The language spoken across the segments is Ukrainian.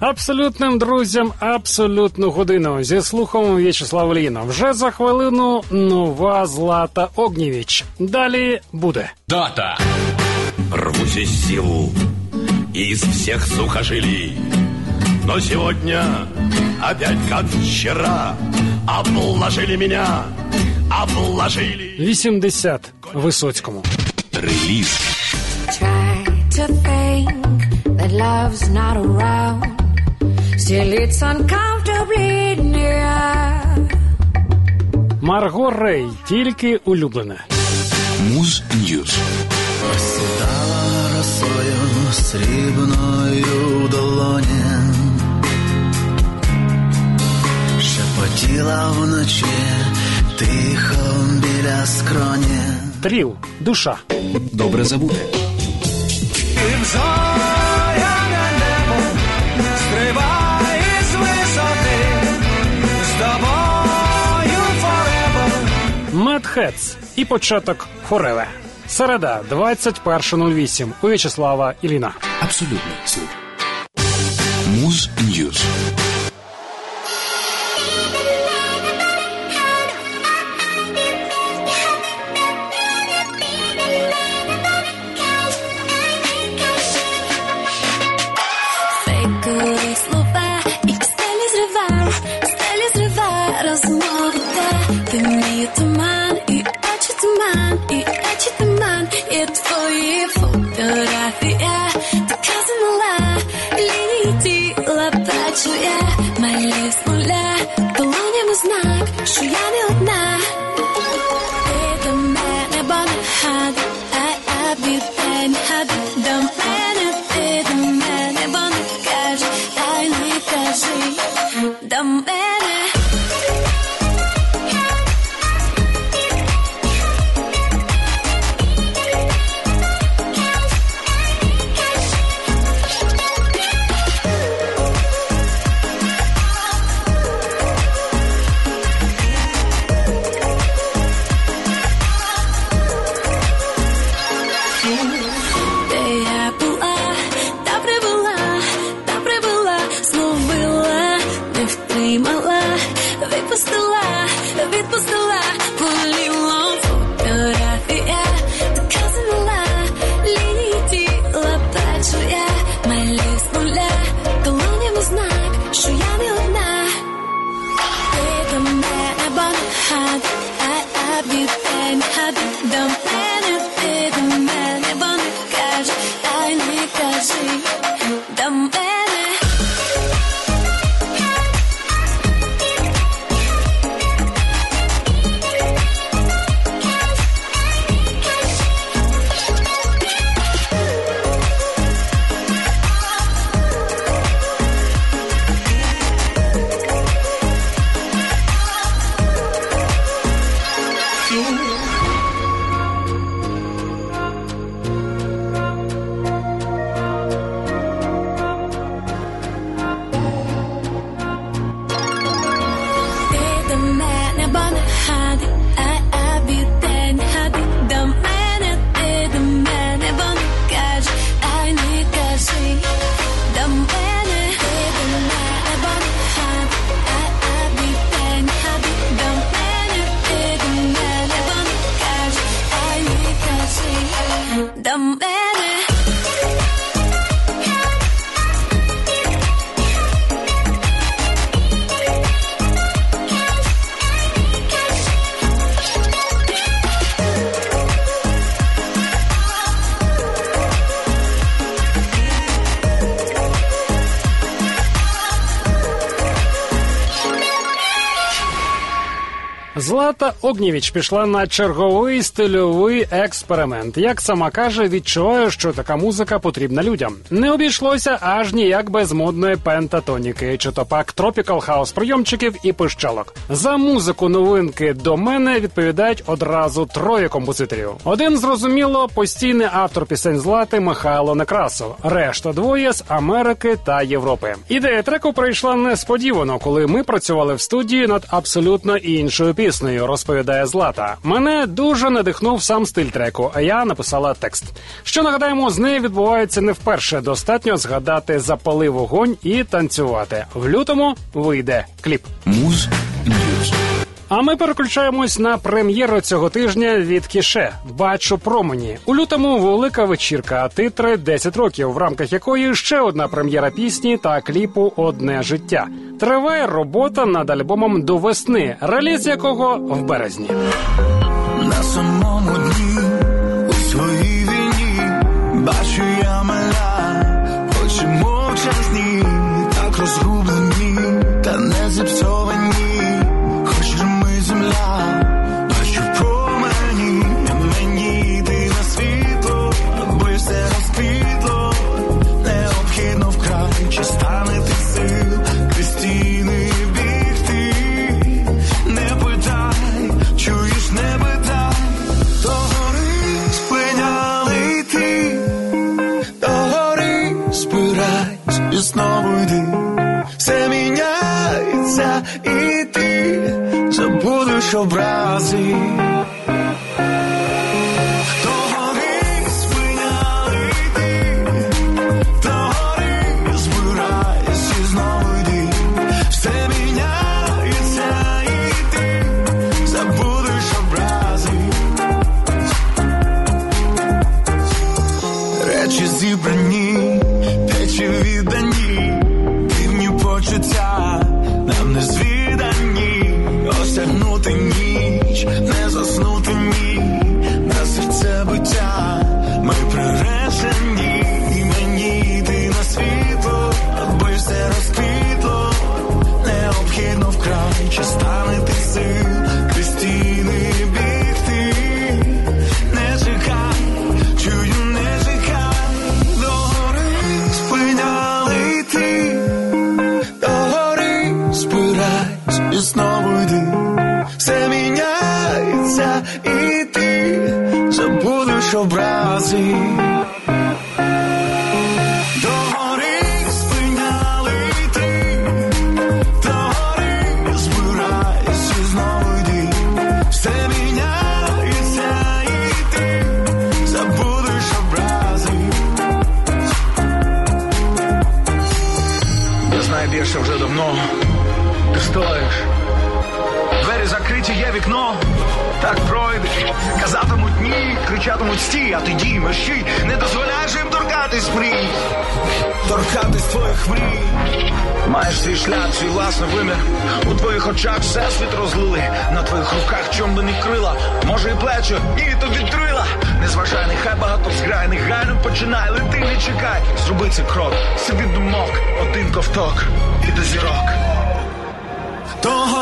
Абсолютним друзям абсолютну годину зі слухом В'ячеслав Ліна. Вже за хвилину нова Злата Огнєвіч. Далі буде. Дата. Рвусь из сил, из всех сухожилий. Но сегодня, опять как вчера, обложили меня, обложили. 80 Висоцькому. Реліз. Try to think that love's not around. Still, it's uncomfortably near. Марго Рей. Тільки улюблене. Муз News. Осідала росою срібною в долоні, шепотіла вночі, тихо біля скроні. Тріл. Душа. Добре забути. Mad Хетс. І початок Хореве Середа, 21.08. У В'ячеслава Іліна. Абсолютно. Муз Ньюз. фотографія, така замила, лінії тіла бачу я, малі з нуля, долонями знак, що я не одна. Ти до мене, бо не гади, а я віддай не it was the Злата Огнєвіч пішла на черговий стильовий експеримент. Як сама каже, відчуваю, що така музика потрібна людям. Не обійшлося аж ніяк без модної пентатоніки, чи то пак tropical house прийомчиків і пищалок. За музику новинки до мене відповідають одразу троє композиторів. Один зрозуміло постійний автор пісень Злати Михайло Некрасов. Решта двоє з Америки та Європи. Ідея треку прийшла несподівано, коли ми працювали в студії над абсолютно іншою піснею, розповідає Злата. Мене дуже надихнув сам стиль треку, а я написала текст. Що нагадаємо, з нею відбувається не вперше. Достатньо згадати запали вогонь і танцювати. В лютому вийде кліп. Муз News. А ми переключаємось на прем'єру цього тижня від КіШе. Бачу промені у лютому велика вечірка, титри 10 років, в рамках якої ще одна прем'єра пісні та кліпу Одне життя. Триває робота над альбомом до весни, реліз якого в березні. На самому дні кричатимуть стій, а ти дій, мерщій. Не дозволяєш їм торкатись мрій. Торкатись твоїх мрій. Маєш свій шлях, свій власний вимір. У твоїх очах всесвіт розлили. На твоїх руках чом би не крила. Може і плечі, ні, то відтрила. Не зважай, нехай багато зграй, негайно починай, лети, не чекай. Зроби цей крок, собі думок, один ковток і до зірок. До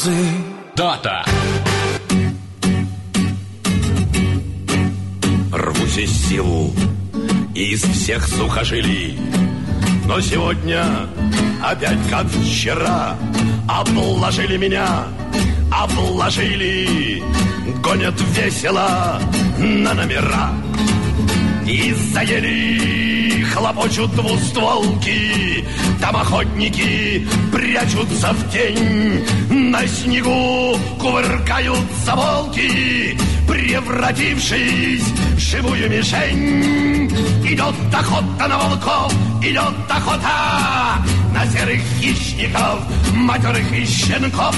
образи. Дата. Рвусь из силу из всех сухожилий. Но сегодня опять как вчера обложили меня, обложили, гонят весело на номера. И заели хлопочут двустволки, там охотники прячутся в тень, на снегу кувыркаются волки, превратившись в живую мишень. Идет охота на волков, идет охота, на серых хищников, матерых и щенков.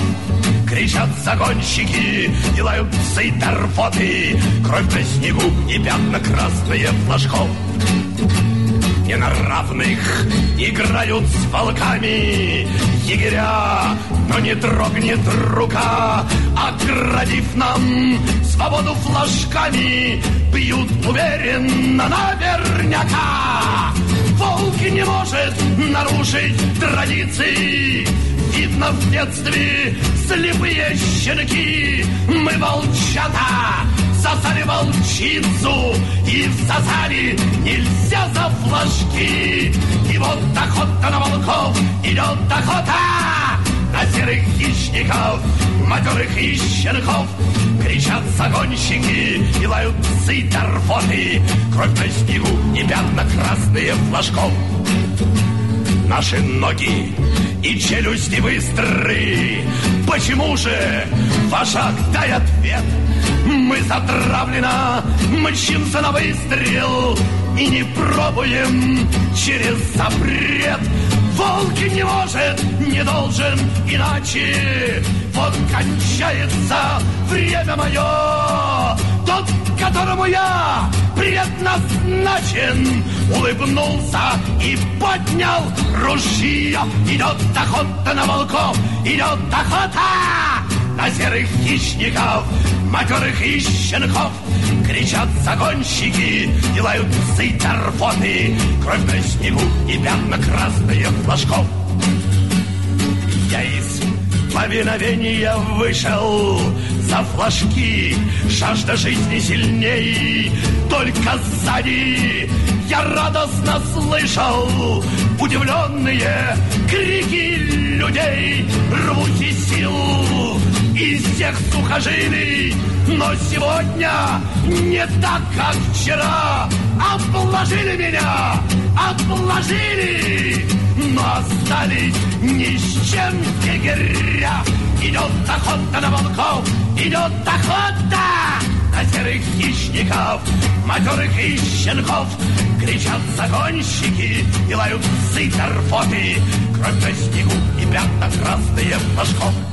Кричат загонщики, и лают псы торфоты, Кровь на снегу и пятна красные флажков. Не на равных. Играют с волками. Егеря, но не дрогнет рука, оградив нам свободу флажками, бьют уверенно наверняка. Волк не может нарушить традиции, Видно в детстве слепые щенки, мы волчата, Сосали волчицу и всосали нельзя за флажки. И вот охота на волков, идет охота на серых хищников, матерых и щенков. Кричат загонщики и лают псы торфоты, Кровь на снегу и пятна красные флажков. Наши ноги и челюсти быстры. Почему же вожак дай ответ? Мы затравлено мчимся на выстрел И не пробуем через запрет. Волк не может, не должен иначе. Вот кончается время мое. Тот, которому я предназначен Улыбнулся и поднял ружье. Идет охота на волков, идет охота на серых хищников, матерых и щенков. Кричат загонщики и лают псы торфоты, Кровь на снегу и пятна красные флажков. Я из повиновения вышел за флажки, Жажда жизни сильней, только сзади я радостно слышал Удивленные крики людей Рвуть сил из всех сухожилий Но сегодня не так, как вчера Обложили меня, обложили Но остались ни с чем егеря Идет охота на волков, идет охота на серых хищников, матерых и щенков. Кричат загонщики и лают псы торфоты, Кровь на снегу и пятна красные флажков.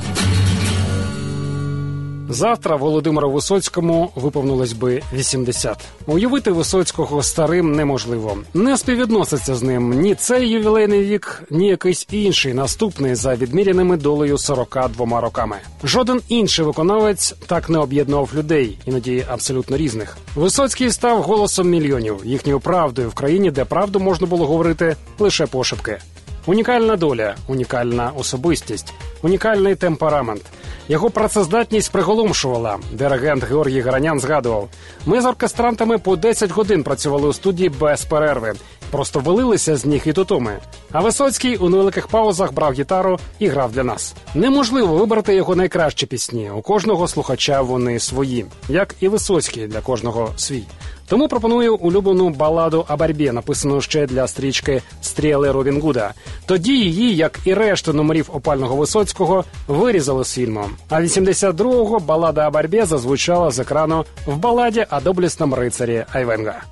Завтра Володимиру Висоцькому виповнилось би 80. Уявити Висоцького старим неможливо. Не співвідноситься з ним ні цей ювілейний вік, ні якийсь інший наступний за відміряними долею 42 роками. Жоден інший виконавець так не об'єднував людей, іноді абсолютно різних. Висоцький став голосом мільйонів, їхньою правдою в країні, де правду можна було говорити лише пошепки. Унікальна доля, унікальна особистість, унікальний темперамент. Його працездатність приголомшувала. Диригент Георгій Гаранян згадував: ми з оркестрантами по 10 годин працювали у студії без перерви, просто валилися з ніг і тутоми. А Висоцький у невеликих паузах брав гітару і грав для нас. Неможливо вибрати його найкращі пісні. У кожного слухача вони свої, як і Висоцький для кожного свій. Тому пропоную улюблену баладу о борьбі, написану ще для стрічки Стріли Робін Гуда. Тоді її, як і решту номерів опального Висоцького, вирізали з фільму. А 82-го балада о борьбі зазвучала з екрану в баладі о доблесному рицарі Айвенга.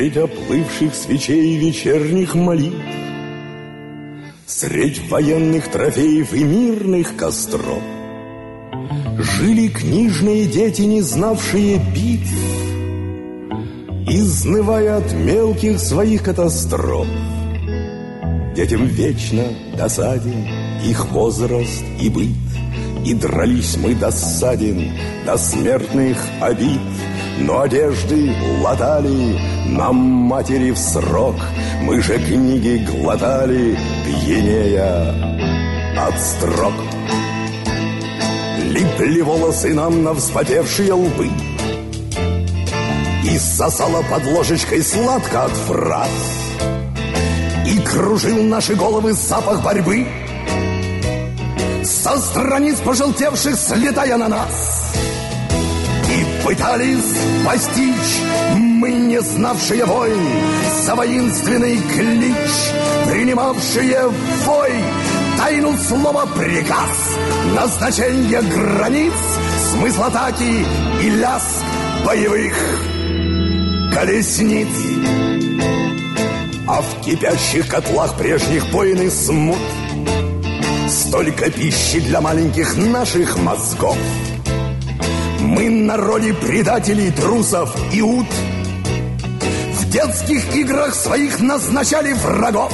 Средь оплывших свечей вечерних молитв Средь военных трофеев и мирных костров. Жили книжные дети, не знавшие битв Изнывая от мелких своих катастроф. Детям вечно досаден их возраст и быт И дрались мы досаден до смертных обид но одежды латали нам матери в срок. Мы же книги глотали, пьянея от строк. Липли волосы нам на вспотевшие лбы И сосала под ложечкой сладко от фраз. И кружил наши головы запах борьбы Со страниц пожелтевших слетая на нас пытались постичь мы, не знавшие войн, За воинственный клич, принимавшие вой тайну слова приказ, назначение границ, смысл атаки и лязг боевых колесниц. А в кипящих котлах прежних войн и смут Столько пищи для маленьких наших мозгов Мы на роли предателей, трусов и ут. В детских играх своих назначали врагов.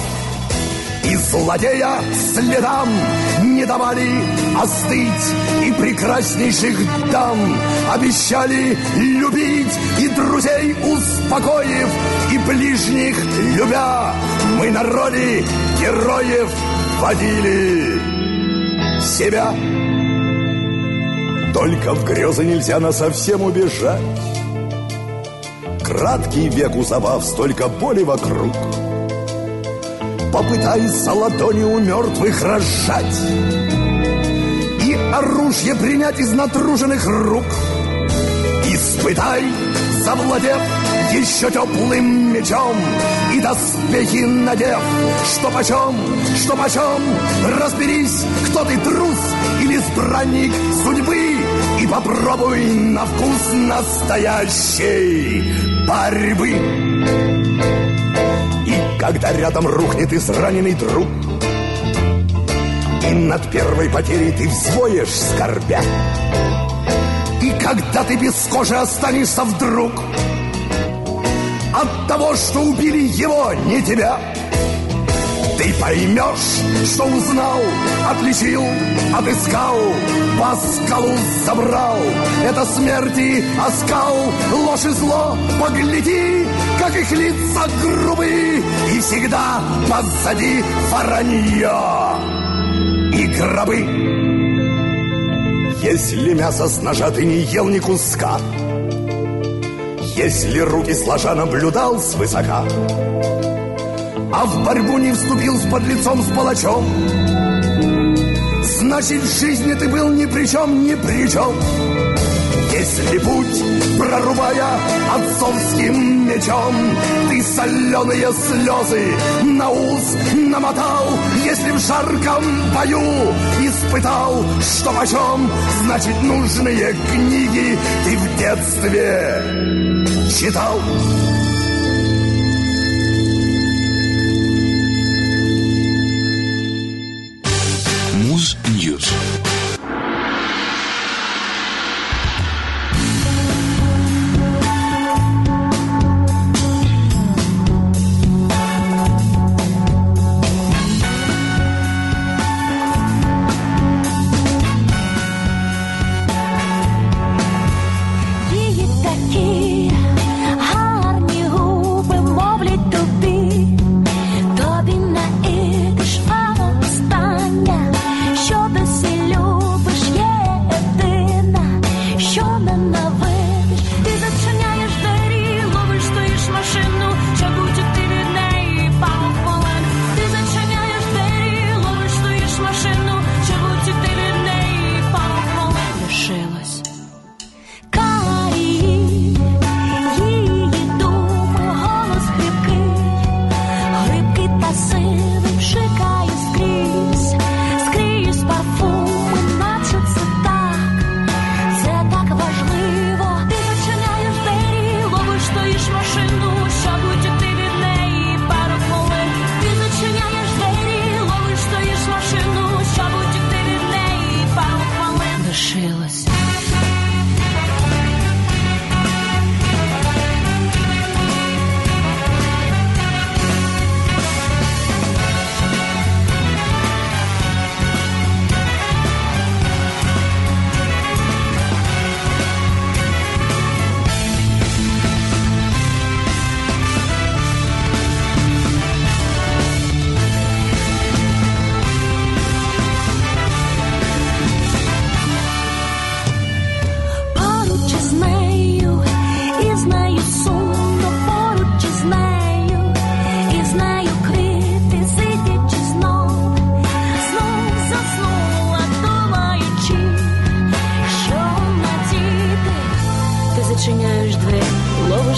И злодея следам не давали остыть. И прекраснейших дам обещали любить. И друзей успокоив, и ближних любя Мы на роли героев водили себя Только в грезы нельзя на совсем убежать. Краткий век у забав, столько боли вокруг. Попытайся ладони у мертвых разжать И оружие принять из натруженных рук. Испытай, завладев еще теплым мечом И доспехи надев Что почем, что почем. Разберись, кто ты трус Или странник судьбы Попробуй на вкус настоящей борьбы И когда рядом рухнет израненный друг И над первой потерей ты взвоешь скорбя И когда ты без кожи останешься вдруг от того, что убили его, не тебя. Ты поймешь, что узнал, отличил, отыскал, по скалу забрал. Это смерти оскал, ложь и зло, погляди, как их лица грубые, и всегда позади воронье и гробы. Если мясо с ножа ты не ел ни куска, если руки сложа наблюдал свысока, А в борьбу не вступил с подлецом, с палачом, Значит, в жизни ты был ни при чем, ни при чем. Если путь, прорубая отцовским мечом, Ты соленые слезы на ус намотал, Если в жарком бою испытал, что почем, Значит, нужные книги ты в детстве читал.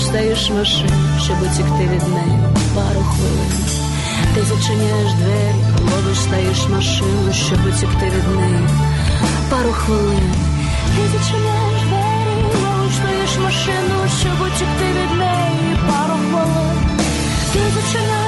Стаєш машин, щоб утікти від неї пару хвилин. Ти зачиняєш двері, ловиш стаєш машину, щоб утікти від неї. Пару хвилин. Ти зачиняєш двері, ловиш стаєш машину, щоб утікти від неї. Пару хвилин. Ти зачиняєш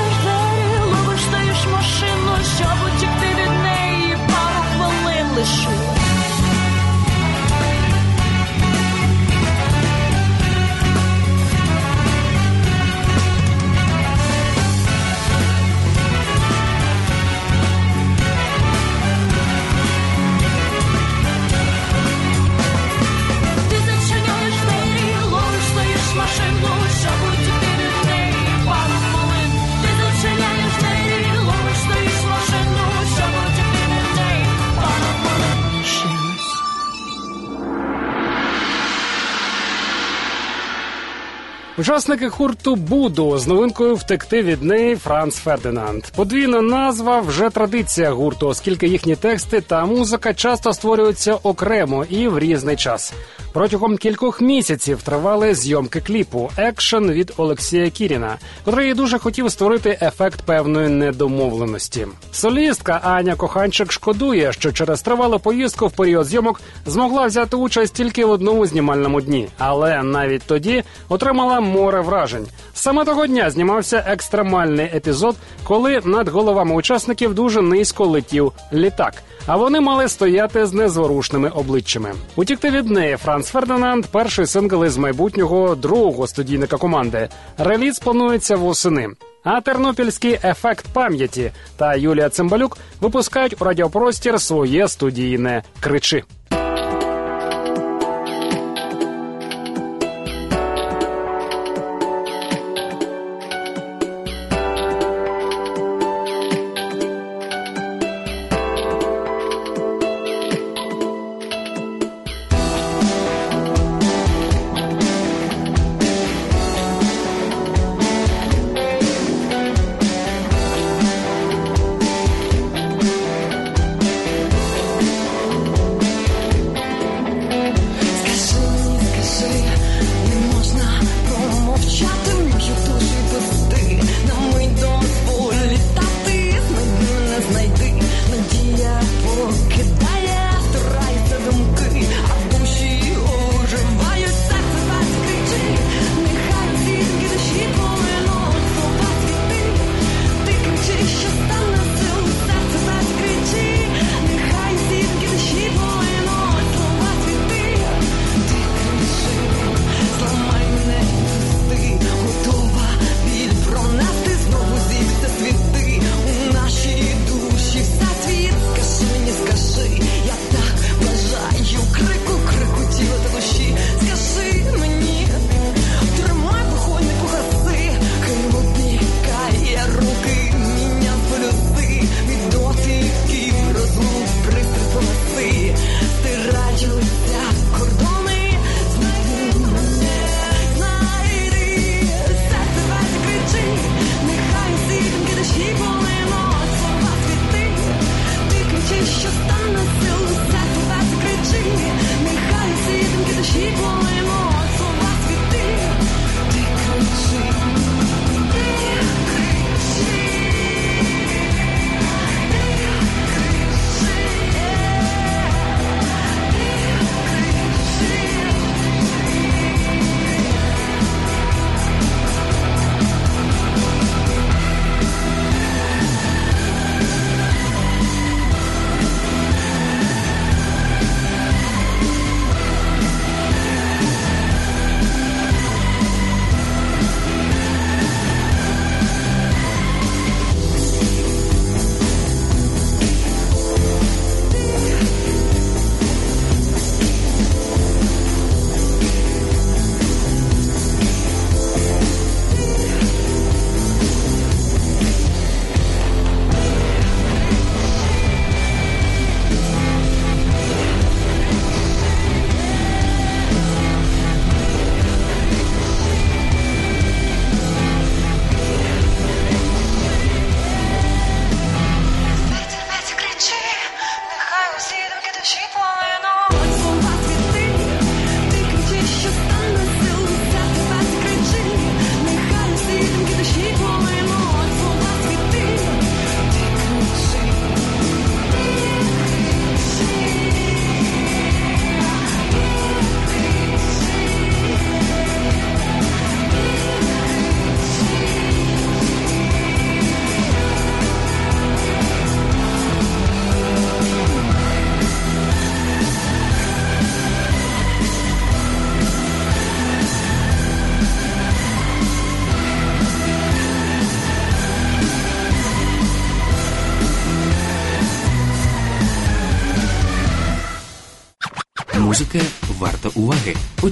Учасники гурту Буду з новинкою втекти від неї Франц Фердинанд. Подвійна назва вже традиція гурту, оскільки їхні тексти та музика часто створюються окремо і в різний час. Протягом кількох місяців тривали зйомки кліпу екшен від Олексія Кіріна, котрий дуже хотів створити ефект певної недомовленості. Солістка Аня Коханчик шкодує, що через тривалу поїздку в період зйомок змогла взяти участь тільки в одному знімальному дні, але навіть тоді отримала море вражень. Саме того дня знімався екстремальний епізод, коли над головами учасників дуже низько летів літак. А вони мали стояти з незворушними обличчями. Утікти від неї Франц Фердинанд перший сингл із майбутнього другого студійника команди. Реліз планується восени. А тернопільський ефект пам'яті та Юлія Цимбалюк випускають у радіопростір своє студійне кричи.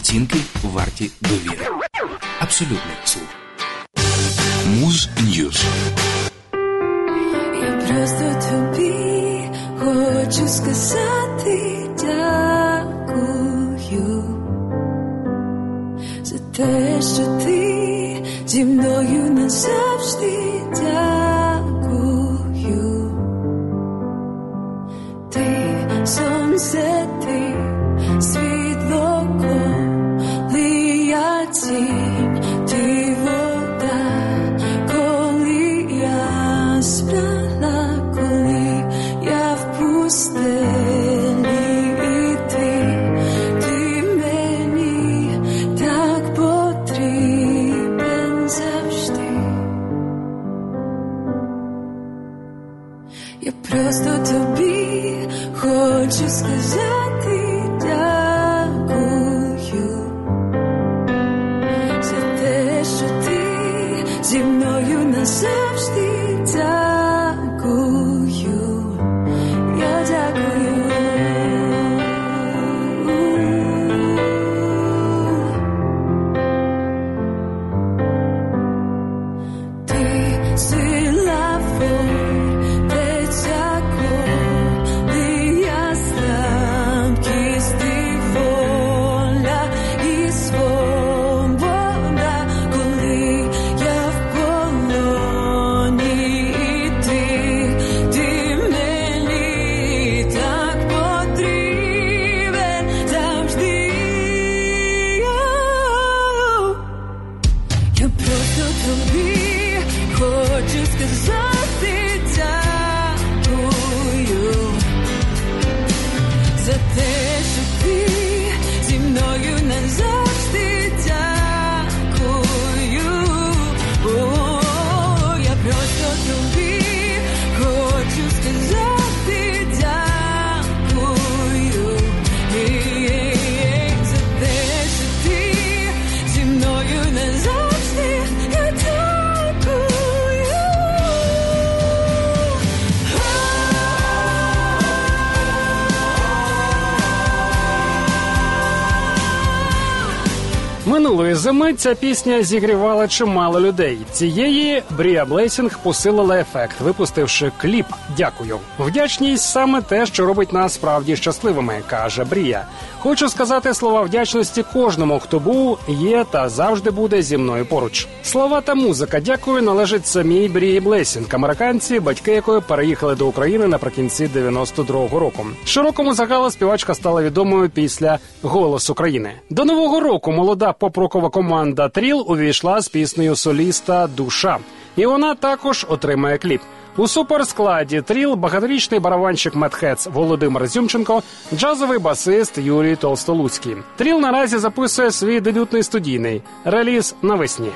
Оцінки зими ця пісня зігрівала чимало людей. Цієї Брія Блейсінг посилила ефект, випустивши кліп. Дякую. Вдячність саме те, що робить нас справді щасливими, каже Брія. Хочу сказати слова вдячності кожному, хто був, є та завжди буде зі мною поруч. Слова та музика дякую належить самій Брії Блейсінг, американці, батьки якої переїхали до України наприкінці 92-го року. Широкому загалу співачка стала відомою після «Голос України». До нового року молода поп-рокова команда Тріл увійшла з піснею соліста Душа. І вона також отримає кліп. У суперскладі Тріл багаторічний барабанщик Mad Heads Володимир Зюмченко, джазовий басист Юрій Толстолуцький. Тріл наразі записує свій дебютний студійний реліз навесні.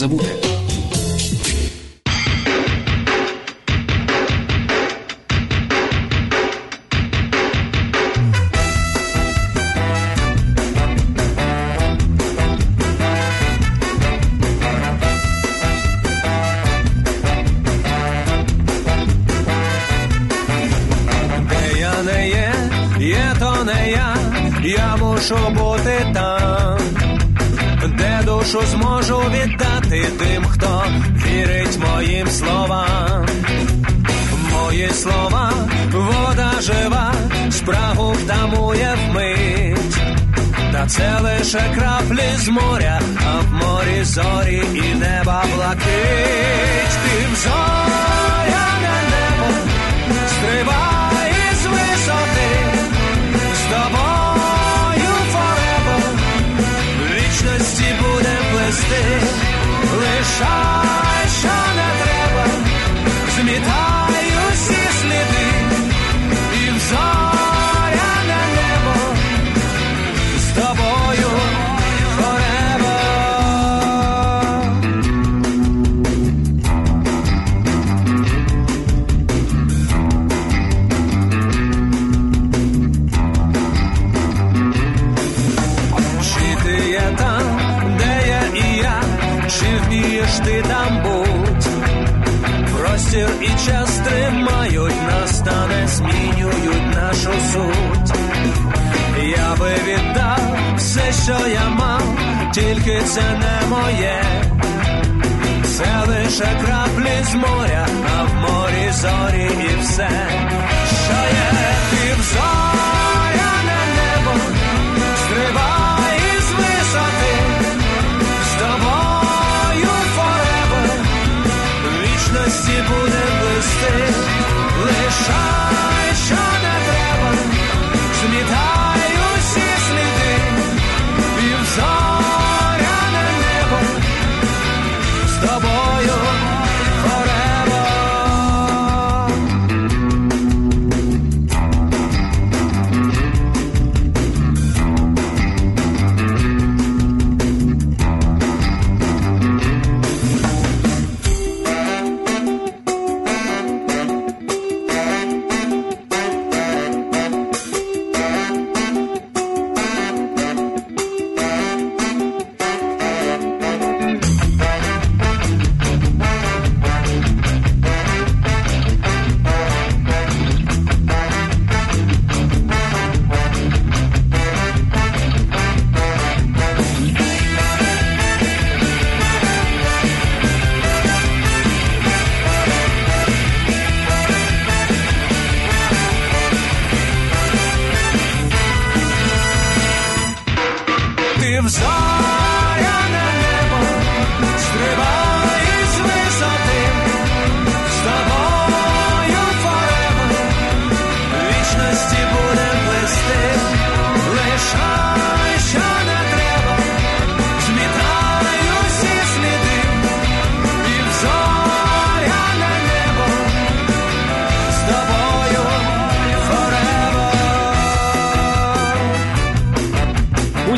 Забути. Я не є, є то не я, я мушу бути там, де душу зможу віддати тим, хто вірить моїм словам. Мої слова, вода жива, спрагу втамує вмить. Та це лише краплі з моря, а в морі зорі і неба блакить. Ти зоряне небо, стрибай вічності буде плести, лишай, що не треба, змітай що я мав, тільки це не моє. Це лише краплі з моря, а в морі зорі і все, що є ти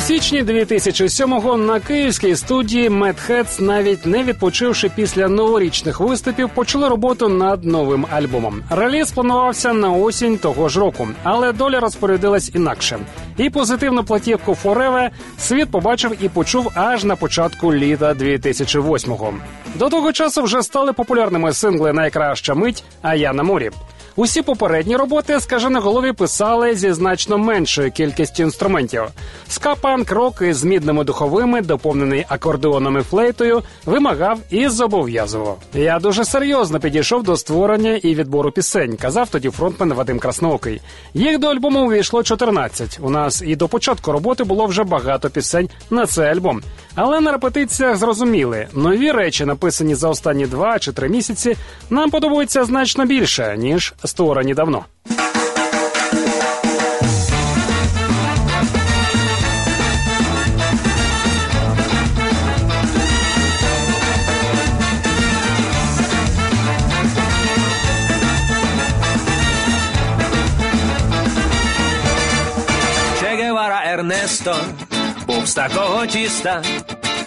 січні 2007-го на київській студії Медхедс, навіть не відпочивши після новорічних виступів, почали роботу над новим альбомом. Реліз планувався на осінь того ж року, але доля розпорядилась інакше. І позитивну платівку Forever світ побачив і почув аж на початку літа 2008-го. До того часу вже стали популярними сингли Найкраща мить, а я на морі. Усі попередні роботи скаженоголові писали зі значно меншою кількістю інструментів. Ска-панк рок із мідними духовими, доповнений акордеоном і флейтою, вимагав і зобов'язував. Я дуже серйозно підійшов до створення і відбору пісень, казав тоді фронтмен Вадим Красноокий. Їх до альбому увійшло 14. У нас і до початку роботи було вже багато пісень на цей альбом. Але на репетиціях зрозуміли, нові речі, написані за останні два чи три місяці, нам подобаються значно більше ніж створені давно. Ернесто був з такого тіста,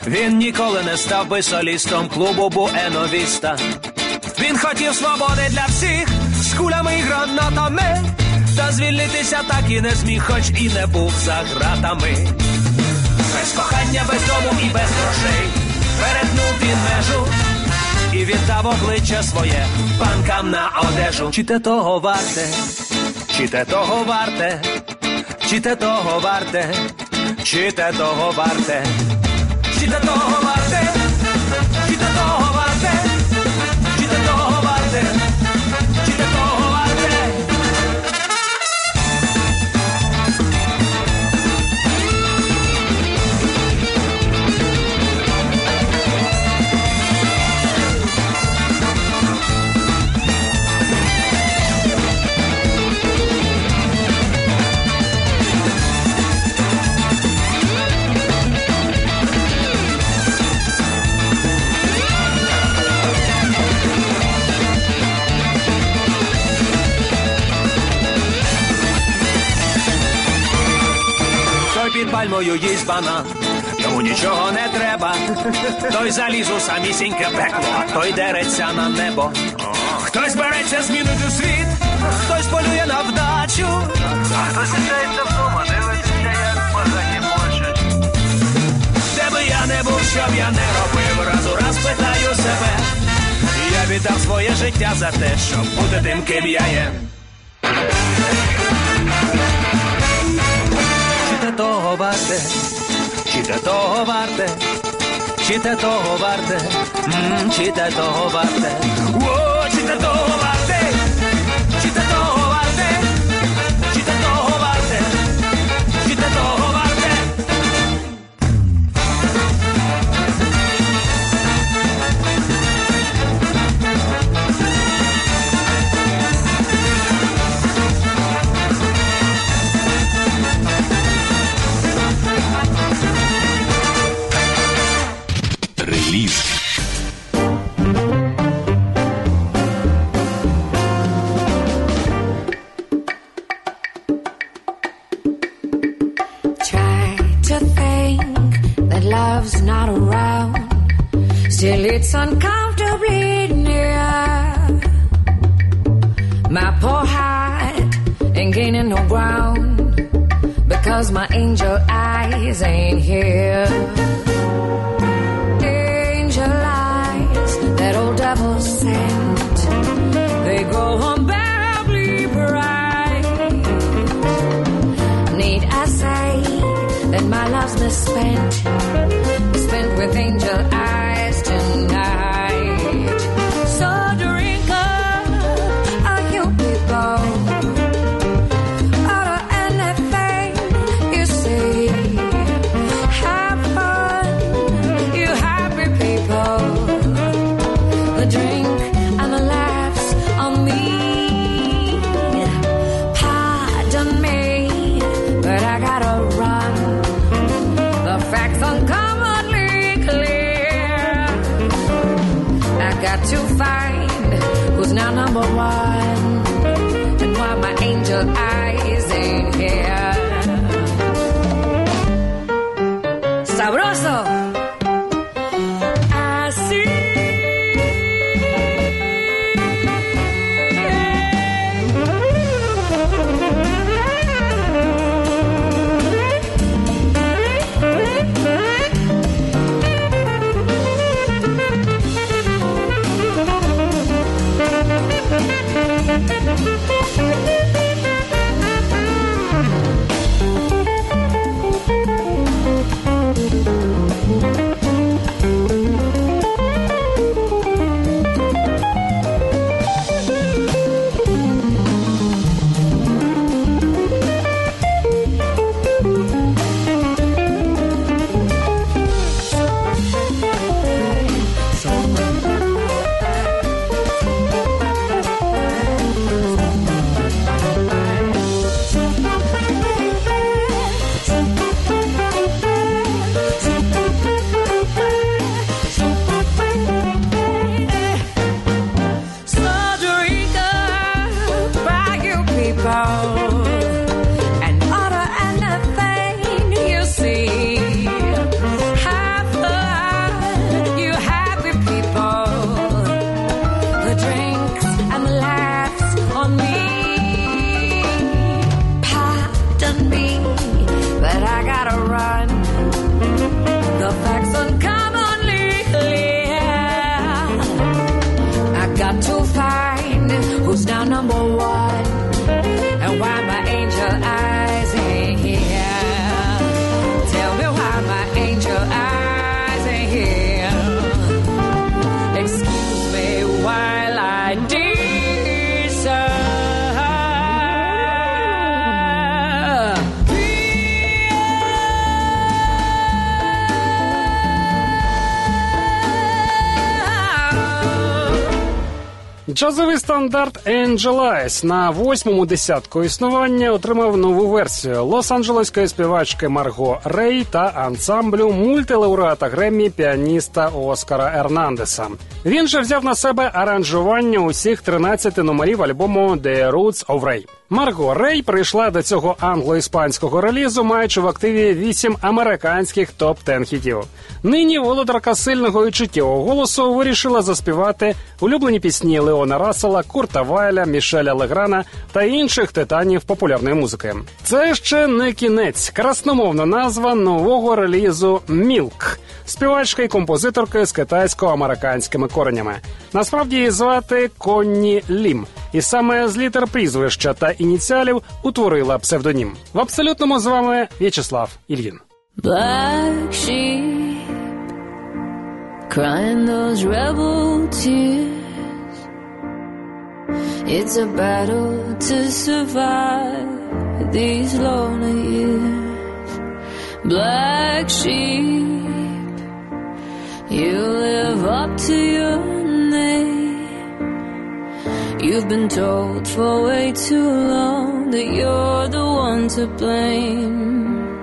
Він ніколи не став би солістом клубу Буеновіста. Він хотів свободи для всіх кулями і гранатами. Та звільнитися так і не зміг, хоч і не був за гратами. Без кохання, без дому і без грошей. Перетнув він межу і віддав обличчя своє банкам на одежу. Чи те того варте, чи те того варте, чи те того варте, чи те того варте, чи те того варте, чи те того варте, під пальмою їсть банан, йому нічого не треба. Той заліз у самісіньке пекло, а той дереться на небо. Хтось береться змінити світ, хтось полює на вдачу. А хтось сідається вдома, дивиться, як погані плачуть. Де би я не був, що б я не робив, раз у раз питаю себе. Я віддав своє життя за те, щоб бути тим, ким я є. Того варте, чи те того варте, чи те того варте, чи те того варте, О, чи те того it's uncomfortably near. My poor heart ain't gaining no ground because my angel eyes ain't here. Angel eyes that old devil sent, they go unbearably bright. Need I say that my love's misspent, spent with angel eyes стандарт Angel на восьмому десятку існування отримав нову версію лос-анджелеської співачки Марго Рей та ансамблю мультилауреата Греммі піаніста Оскара Ернандеса. Він же взяв на себе аранжування усіх 13 номерів альбому The Roots of Ray. Марго Рей прийшла до цього англо-іспанського релізу, маючи в активі вісім американських топ 10 хітів. Нині володарка сильного і чуттєвого голосу вирішила заспівати улюблені пісні Леона Рассела, Курта Вайля, Мішеля Леграна та інших титанів популярної музики. Це ще не кінець, красномовна назва нового релізу Мілк. Співачка і композиторки з китайсько-американськими коренями. Насправді її звати Конні Лім, і саме з літер прізвища та ініціалів утворила псевдонім. В абсолютному з вами В'ячеслав Ільїн. Black sheep crying those rebel tears. It's a battle to survive these lonely years. Black sheep, you live up to your name. You've been told for way too long that you're the one to blame.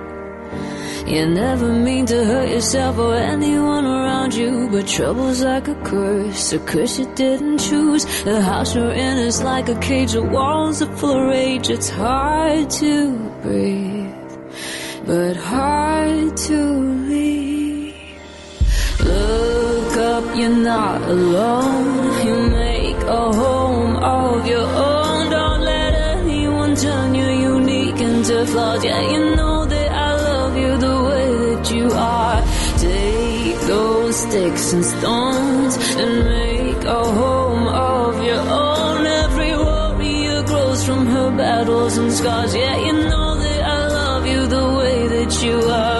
You never mean to hurt yourself or anyone around you, but trouble's like a curse, a curse you didn't choose. The house you're in is like a cage, the walls are full of rage. It's hard to breathe, but hard to leave. Look up, you're not alone. Sticks and stones and make a home of your own. Every warrior grows from her battles and scars. Yeah, you know that I love you the way that you are.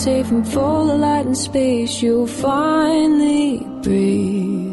Safe and full of light and space. You'll finally breathe.